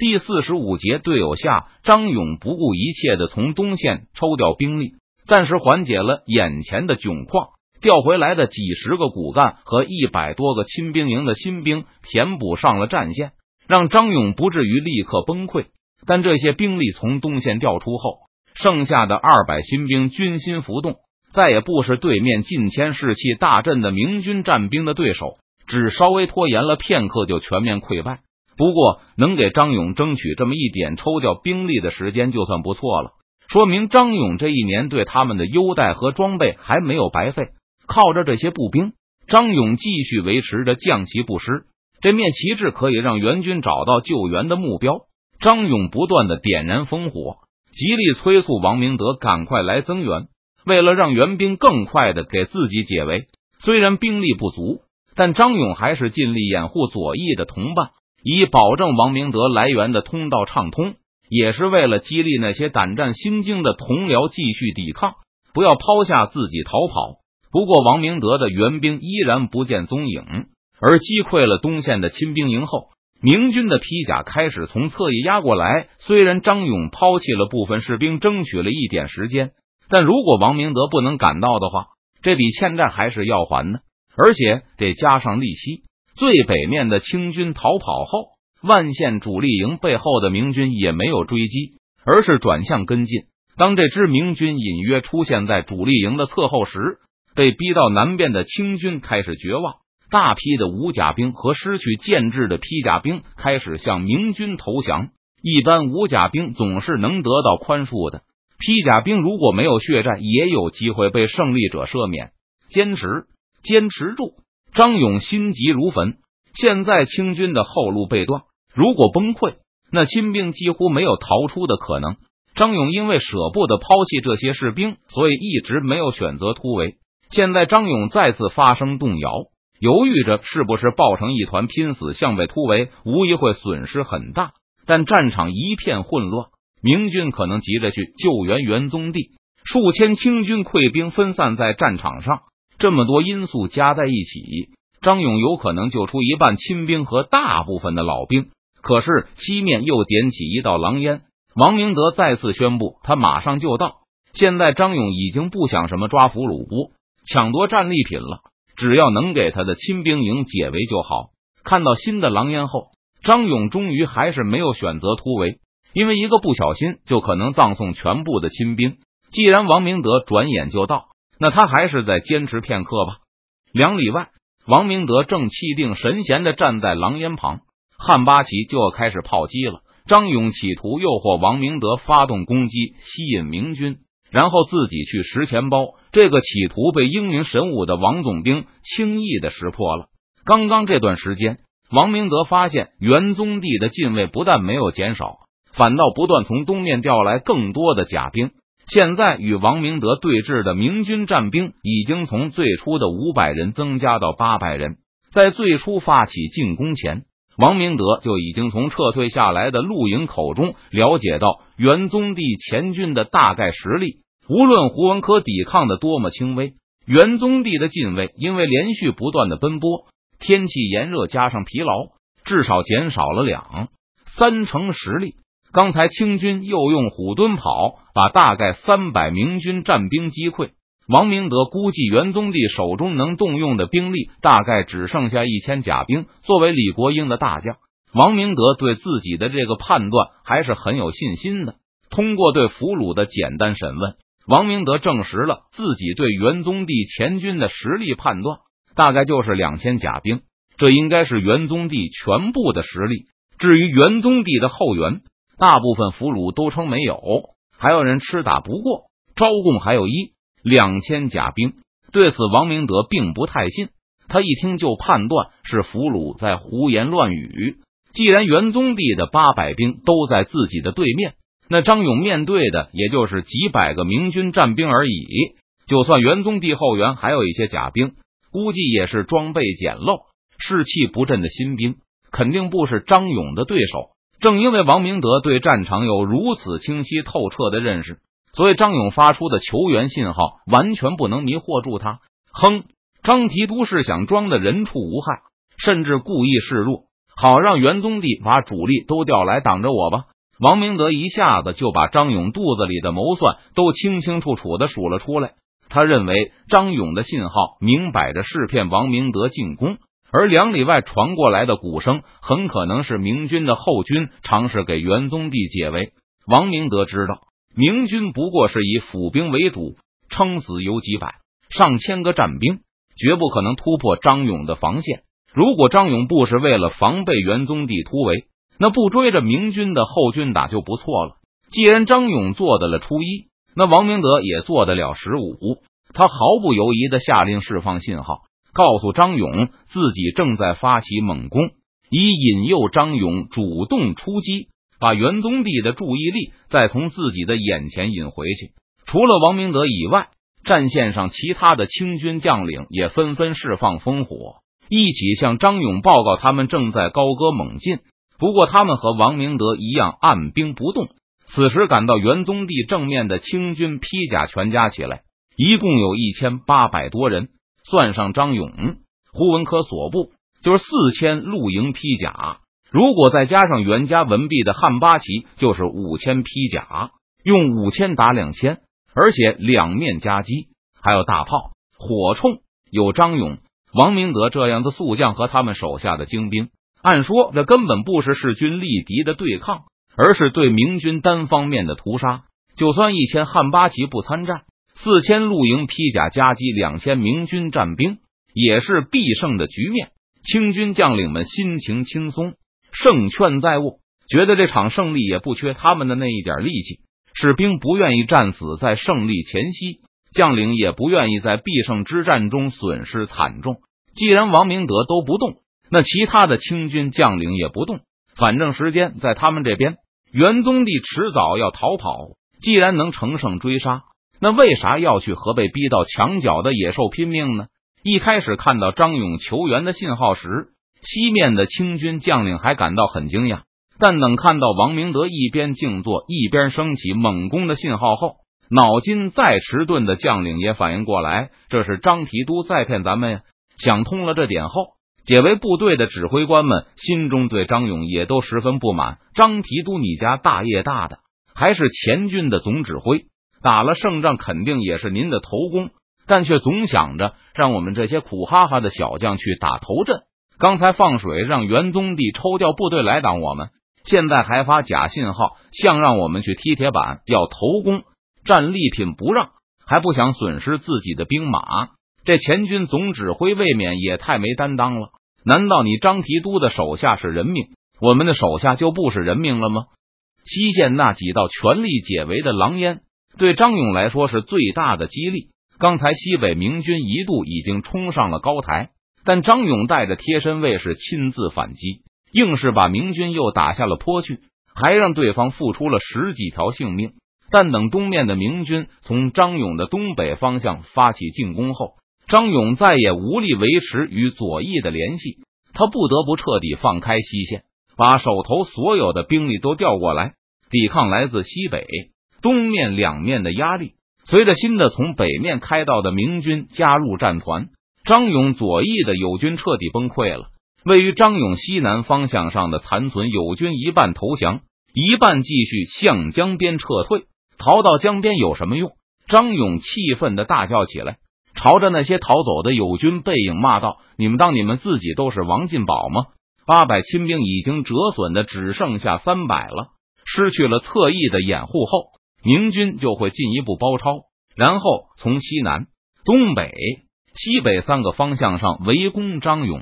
第四十五节，队友下，张勇不顾一切的从东线抽调兵力，暂时缓解了眼前的窘况。调回来的几十个骨干和一百多个亲兵营的新兵填补上了战线，让张勇不至于立刻崩溃。但这些兵力从东线调出后，剩下的二百新兵军心浮动，再也不是对面近千士气大振的明军战兵的对手。只稍微拖延了片刻，就全面溃败。不过，能给张勇争取这么一点抽调兵力的时间，就算不错了。说明张勇这一年对他们的优待和装备还没有白费。靠着这些步兵，张勇继续维持着将旗不失。这面旗帜可以让援军找到救援的目标。张勇不断的点燃烽火，极力催促王明德赶快来增援。为了让援兵更快的给自己解围，虽然兵力不足，但张勇还是尽力掩护左翼的同伴，以保证王明德来源的通道畅通。也是为了激励那些胆战心惊的同僚继续抵抗，不要抛下自己逃跑。不过，王明德的援兵依然不见踪影，而击溃了东线的亲兵营后，明军的披甲开始从侧翼压过来。虽然张勇抛弃了部分士兵，争取了一点时间，但如果王明德不能赶到的话，这笔欠债还是要还的，而且得加上利息。最北面的清军逃跑后，万县主力营背后的明军也没有追击，而是转向跟进。当这支明军隐约出现在主力营的侧后时，被逼到南边的清军开始绝望，大批的武甲兵和失去建制的披甲兵开始向明军投降。一般武甲兵总是能得到宽恕的，披甲兵如果没有血战，也有机会被胜利者赦免。坚持，坚持住！张勇心急如焚。现在清军的后路被断，如果崩溃，那亲兵几乎没有逃出的可能。张勇因为舍不得抛弃这些士兵，所以一直没有选择突围。现在张勇再次发生动摇，犹豫着是不是抱成一团拼死向北突围，无疑会损失很大。但战场一片混乱，明军可能急着去救援元宗帝，数千清军溃兵分散在战场上，这么多因素加在一起，张勇有可能救出一半亲兵和大部分的老兵。可是西面又点起一道狼烟，王明德再次宣布他马上就到。现在张勇已经不想什么抓俘虏。抢夺战利品了，只要能给他的亲兵营解围就好。看到新的狼烟后，张勇终于还是没有选择突围，因为一个不小心就可能葬送全部的亲兵。既然王明德转眼就到，那他还是再坚持片刻吧。两里外，王明德正气定神闲的站在狼烟旁，汉八旗就要开始炮击了。张勇企图诱惑王明德发动攻击，吸引明军。然后自己去拾钱包，这个企图被英明神武的王总兵轻易的识破了。刚刚这段时间，王明德发现元宗帝的禁卫不但没有减少，反倒不断从东面调来更多的甲兵。现在与王明德对峙的明军战兵已经从最初的五百人增加到八百人。在最初发起进攻前，王明德就已经从撤退下来的陆营口中了解到元宗帝前军的大概实力。无论胡文科抵抗的多么轻微，元宗帝的禁卫因为连续不断的奔波，天气炎热加上疲劳，至少减少了两三成实力。刚才清军又用虎蹲跑把大概三百明军战兵击溃。王明德估计元宗帝手中能动用的兵力大概只剩下一千甲兵。作为李国英的大将，王明德对自己的这个判断还是很有信心的。通过对俘虏的简单审问。王明德证实了自己对元宗帝前军的实力判断，大概就是两千甲兵，这应该是元宗帝全部的实力。至于元宗帝的后援，大部分俘虏都称没有，还有人吃打不过，招供还有一两千甲兵。对此，王明德并不太信，他一听就判断是俘虏在胡言乱语。既然元宗帝的八百兵都在自己的对面。那张勇面对的也就是几百个明军战兵而已，就算元宗帝后援还有一些甲兵，估计也是装备简陋、士气不振的新兵，肯定不是张勇的对手。正因为王明德对战场有如此清晰透彻的认识，所以张勇发出的求援信号完全不能迷惑住他。哼，张提督是想装的人畜无害，甚至故意示弱，好让元宗帝把主力都调来挡着我吧。王明德一下子就把张勇肚子里的谋算都清清楚楚的数了出来。他认为张勇的信号明摆着是骗王明德进攻，而两里外传过来的鼓声很可能是明军的后军尝试给元宗帝解围。王明德知道，明军不过是以府兵为主，撑死有几百上千个战兵，绝不可能突破张勇的防线。如果张勇不是为了防备元宗帝突围，那不追着明军的后军打就不错了。既然张勇做得了初一，那王明德也做得了十五。他毫不犹豫的下令释放信号，告诉张勇自己正在发起猛攻，以引诱张勇主动出击，把元宗帝的注意力再从自己的眼前引回去。除了王明德以外，战线上其他的清军将领也纷纷释放烽火，一起向张勇报告他们正在高歌猛进。不过，他们和王明德一样按兵不动。此时赶到元宗帝正面的清军披甲全加起来，一共有一千八百多人，算上张勇、胡文科所部，就是四千露营披甲。如果再加上袁家文弼的汉八旗，就是五千披甲，用五千打两千，而且两面夹击，还有大炮、火铳。有张勇、王明德这样的宿将和他们手下的精兵。按说，这根本不是势均力敌的对抗，而是对明军单方面的屠杀。就算一千汉八旗不参战，四千露营披甲夹击两千明军战兵，也是必胜的局面。清军将领们心情轻松，胜券在握，觉得这场胜利也不缺他们的那一点力气。士兵不愿意战死在胜利前夕，将领也不愿意在必胜之战中损失惨重。既然王明德都不动。那其他的清军将领也不动，反正时间在他们这边。元宗帝迟早要逃跑，既然能乘胜追杀，那为啥要去和被逼到墙角的野兽拼命呢？一开始看到张勇求援的信号时，西面的清军将领还感到很惊讶，但等看到王明德一边静坐一边升起猛攻的信号后，脑筋再迟钝的将领也反应过来，这是张提督在骗咱们呀！想通了这点后。解围部队的指挥官们心中对张勇也都十分不满。张提督，你家大业大的，还是前军的总指挥，打了胜仗肯定也是您的头功，但却总想着让我们这些苦哈哈的小将去打头阵。刚才放水让元宗帝抽调部队来挡我们，现在还发假信号，像让我们去踢铁板要头功，战利品不让，还不想损失自己的兵马。这前军总指挥未免也太没担当了！难道你张提督的手下是人命，我们的手下就不是人命了吗？西线那几道全力解围的狼烟，对张勇来说是最大的激励。刚才西北明军一度已经冲上了高台，但张勇带着贴身卫士亲自反击，硬是把明军又打下了坡去，还让对方付出了十几条性命。但等东面的明军从张勇的东北方向发起进攻后，张勇再也无力维持与左翼的联系，他不得不彻底放开西线，把手头所有的兵力都调过来抵抗来自西北、东面两面的压力。随着新的从北面开到的明军加入战团，张勇左翼的友军彻底崩溃了。位于张勇西南方向上的残存友军一半投降，一半继续向江边撤退。逃到江边有什么用？张勇气愤的大叫起来。朝着那些逃走的友军背影骂道：“你们当你们自己都是王进宝吗？八百亲兵已经折损的只剩下三百了，失去了侧翼的掩护后，明军就会进一步包抄，然后从西南、东北、西北三个方向上围攻张勇，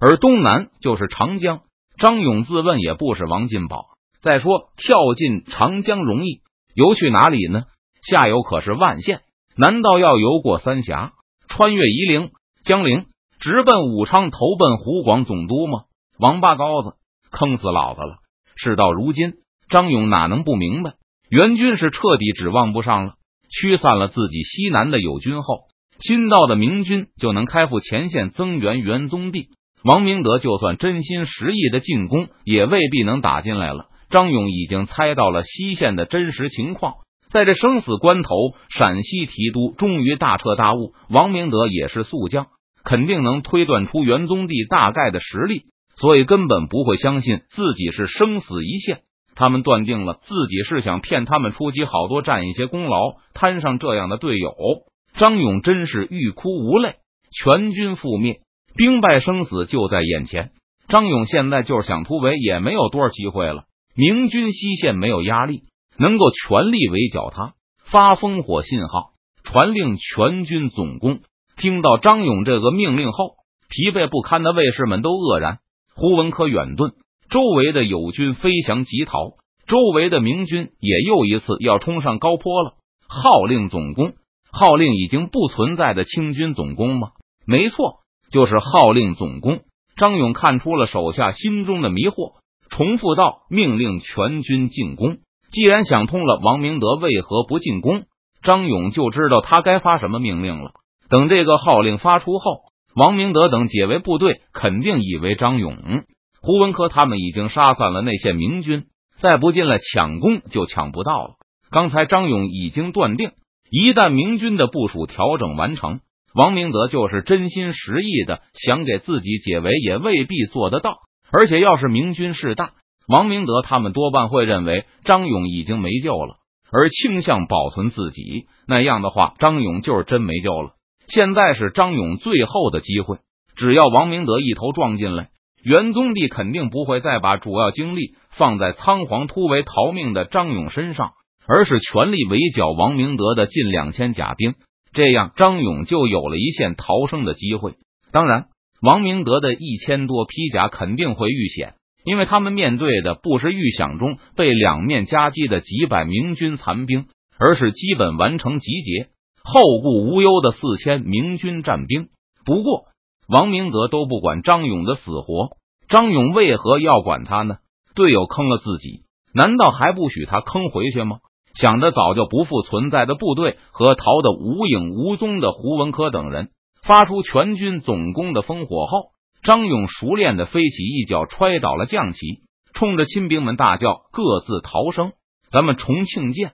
而东南就是长江。张勇自问也不是王进宝。再说跳进长江容易，游去哪里呢？下游可是万县。”难道要游过三峡，穿越夷陵、江陵，直奔武昌，投奔湖广总督吗？王八羔子，坑死老子了！事到如今，张勇哪能不明白，援军是彻底指望不上了。驱散了自己西南的友军后，新到的明军就能开赴前线增援元宗帝。王明德就算真心实意的进攻，也未必能打进来了。张勇已经猜到了西线的真实情况。在这生死关头，陕西提督终于大彻大悟。王明德也是宿将，肯定能推断出元宗帝大概的实力。所以根本不会相信自己是生死一线。他们断定了自己是想骗他们出击好多，占一些功劳，摊上这样的队友。张勇真是欲哭无泪，全军覆灭，兵败生死就在眼前。张勇现在就是想突围，也没有多少机会了。明军西线没有压力，能够全力围剿他。发烽火信号，传令全军总攻。听到张勇这个命令后，疲惫不堪的卫士们都愕然。胡文科远遁。周围的友军飞翔急逃，周围的明军也又一次要冲上高坡了。号令总攻，号令已经不存在的清军总攻吗？没错，就是号令总攻。张勇看出了手下心中的迷惑，重复道：“命令全军进攻。”既然想通了，王明德为何不进攻？张勇就知道他该发什么命令了。等这个号令发出后，王明德等解围部队肯定以为张勇。胡文科他们已经杀散了那些明军，再不进来抢攻就抢不到了。刚才张勇已经断定，一旦明军的部署调整完成，王明德就是真心实意的想给自己解围，也未必做得到。而且，要是明军势大，王明德他们多半会认为张勇已经没救了，而倾向保存自己。那样的话，张勇就是真没救了。现在是张勇最后的机会，只要王明德一头撞进来。元宗帝肯定不会再把主要精力放在仓皇突围逃命的张勇身上，而是全力围剿王明德的近两千甲兵，这样张勇就有了一线逃生的机会。当然，王明德的一千多披甲肯定会遇险，因为他们面对的不是预想中被两面夹击的几百明军残兵，而是基本完成集结、后顾无忧的四千明军战兵。不过，王明德都不管张勇的死活，张勇为何要管他呢？队友坑了自己，难道还不许他坑回去吗？想着早就不复存在的部队和逃得无影无踪的胡文科等人，发出全军总攻的烽火后，张勇熟练的飞起一脚踹倒了将旗，冲着亲兵们大叫：“各自逃生！咱们重庆见！”